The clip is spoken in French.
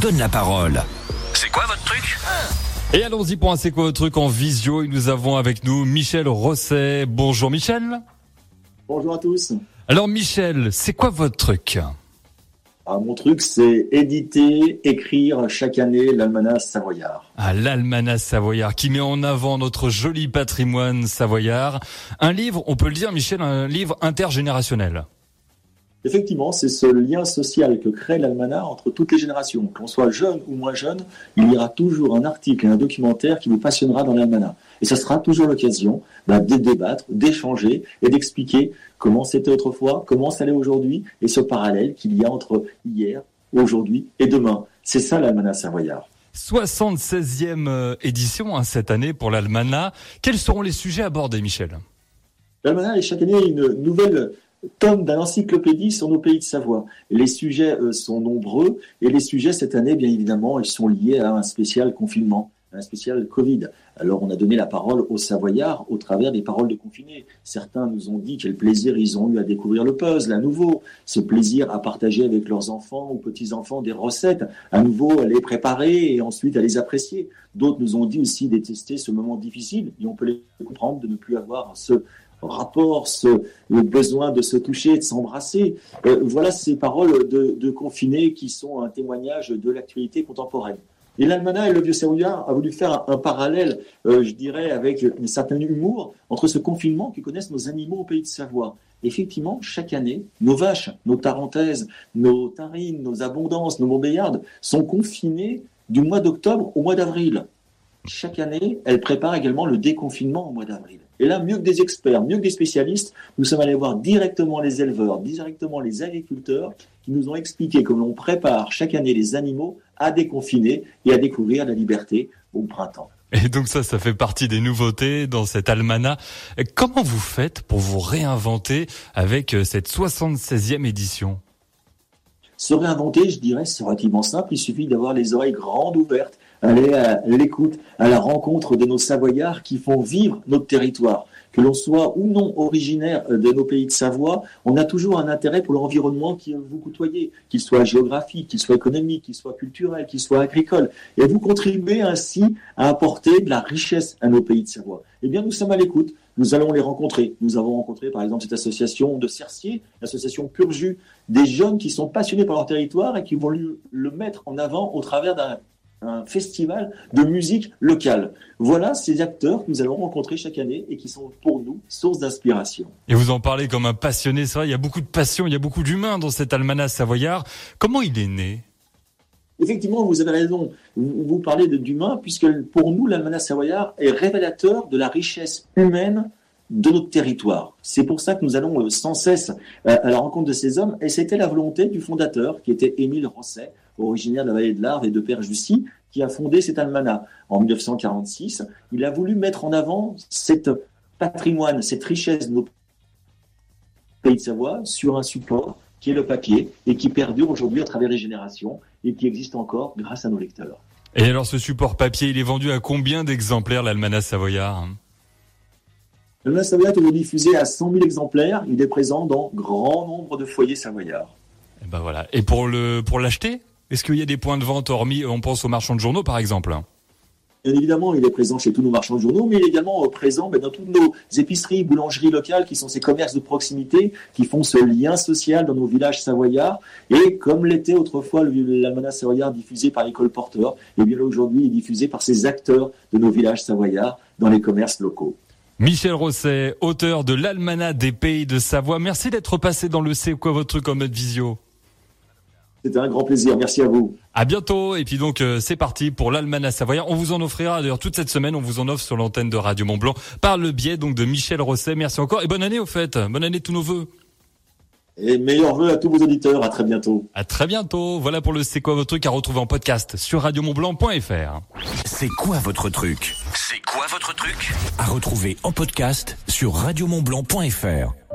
donne la parole. C'est quoi votre truc Et allons-y pour un C'est quoi votre truc en visio et nous avons avec nous Michel Rosset. Bonjour Michel. Bonjour à tous. Alors Michel, c'est quoi votre truc ah, mon truc, c'est éditer, écrire chaque année l'almanach savoyard. Ah, l'almanach savoyard qui met en avant notre joli patrimoine savoyard. Un livre, on peut le dire Michel, un livre intergénérationnel. Effectivement, c'est ce lien social que crée l'almanach entre toutes les générations. Qu'on soit jeune ou moins jeune, il y aura toujours un article et un documentaire qui vous passionnera dans l'almanach. Et ça sera toujours l'occasion bah, de débattre, d'échanger et d'expliquer comment c'était autrefois, comment ça allait aujourd'hui et ce parallèle qu'il y a entre hier, aujourd'hui et demain. C'est ça l'almanach savoyard. 76e euh, édition hein, cette année pour l'almanach. Quels seront les sujets abordés, Michel? L'almanach est chaque année une nouvelle tome d'un encyclopédie sur nos pays de Savoie. Les sujets euh, sont nombreux et les sujets cette année, bien évidemment, ils sont liés à un spécial confinement, un spécial Covid. Alors on a donné la parole aux Savoyards au travers des paroles de confinés. Certains nous ont dit quel plaisir ils ont eu à découvrir le puzzle à nouveau, ce plaisir à partager avec leurs enfants ou petits-enfants des recettes, à nouveau à les préparer et ensuite à les apprécier. D'autres nous ont dit aussi détester ce moment difficile et on peut les comprendre de ne plus avoir ce rapport, ce, le besoin de se toucher, de s'embrasser. Euh, voilà ces paroles de, de confinés qui sont un témoignage de l'actualité contemporaine. Et l'Almanach et le vieux Savoyard a voulu faire un, parallèle, euh, je dirais, avec un certain humour entre ce confinement que connaissent nos animaux au pays de Savoie. Effectivement, chaque année, nos vaches, nos tarentaises, nos tarines, nos abondances, nos montbéliardes sont confinées du mois d'octobre au mois d'avril. Chaque année, elles préparent également le déconfinement au mois d'avril. Et là, mieux que des experts, mieux que des spécialistes, nous sommes allés voir directement les éleveurs, directement les agriculteurs, qui nous ont expliqué comment on prépare chaque année les animaux à déconfiner et à découvrir la liberté au printemps. Et donc ça, ça fait partie des nouveautés dans cet almanach. Comment vous faites pour vous réinventer avec euh, cette 76e édition? Se réinventer, je dirais, c'est relativement simple. Il suffit d'avoir les oreilles grandes ouvertes aller à l'écoute, à la rencontre de nos Savoyards qui font vivre notre territoire. Que l'on soit ou non originaire de nos pays de Savoie, on a toujours un intérêt pour l'environnement qui vous côtoyez, qu'il soit géographique, qu'il soit économique, qu'il soit culturel, qu'il soit agricole. Et vous contribuez ainsi à apporter de la richesse à nos pays de Savoie. Eh bien, nous sommes à l'écoute. Nous allons les rencontrer. Nous avons rencontré, par exemple, cette association de Cerciers, l'association Purju, des jeunes qui sont passionnés par leur territoire et qui vont le mettre en avant au travers d'un un festival de musique locale. Voilà ces acteurs que nous allons rencontrer chaque année et qui sont pour nous source d'inspiration. Et vous en parlez comme un passionné, c'est vrai, il y a beaucoup de passion, il y a beaucoup d'humains dans cet almanach savoyard. Comment il est né? Effectivement, vous avez raison. Vous parlez d'humain, puisque pour nous, l'almanach savoyard est révélateur de la richesse humaine de notre territoire. C'est pour ça que nous allons euh, sans cesse euh, à la rencontre de ces hommes, et c'était la volonté du fondateur, qui était Émile Rosset, originaire de la vallée de l'Arve et de Père Jussy, qui a fondé cet almanach en 1946. Il a voulu mettre en avant cet patrimoine, cette richesse de nos pays de Savoie sur un support qui est le papier et qui perdure aujourd'hui à travers les générations et qui existe encore grâce à nos lecteurs. Et alors ce support papier, il est vendu à combien d'exemplaires l'almanach savoyard L'almanach savoyard est diffusé à 100 000 exemplaires. Il est présent dans grand nombre de foyers savoyards. Et ben voilà. Et pour le pour l'acheter est-ce qu'il y a des points de vente hormis, on pense aux marchands de journaux par exemple? Bien évidemment, il est présent chez tous nos marchands de journaux, mais il est également euh, présent ben, dans toutes nos épiceries, boulangeries locales, qui sont ces commerces de proximité, qui font ce lien social dans nos villages savoyards. Et comme l'était autrefois l'almanach savoyard diffusé par l'école Porteur, et eh bien aujourd'hui il est diffusé par ces acteurs de nos villages savoyards dans les commerces locaux. Michel Rosset, auteur de l'Almanach des Pays de Savoie. Merci d'être passé dans le C'est quoi votre truc en mode visio c'était un grand plaisir. Merci à vous. À bientôt. Et puis donc, euh, c'est parti pour l'Almanach Savoyard. On vous en offrira, d'ailleurs, toute cette semaine, on vous en offre sur l'antenne de Radio Mont Blanc par le biais donc de Michel Rosset. Merci encore. Et bonne année, au fait. Bonne année, tous nos voeux. Et meilleurs voeux à tous vos auditeurs. À très bientôt. À très bientôt. Voilà pour le C'est quoi votre truc à retrouver en podcast sur radiomontblanc.fr. C'est quoi votre truc? Votre truc? À retrouver en podcast sur radiomontblanc.fr.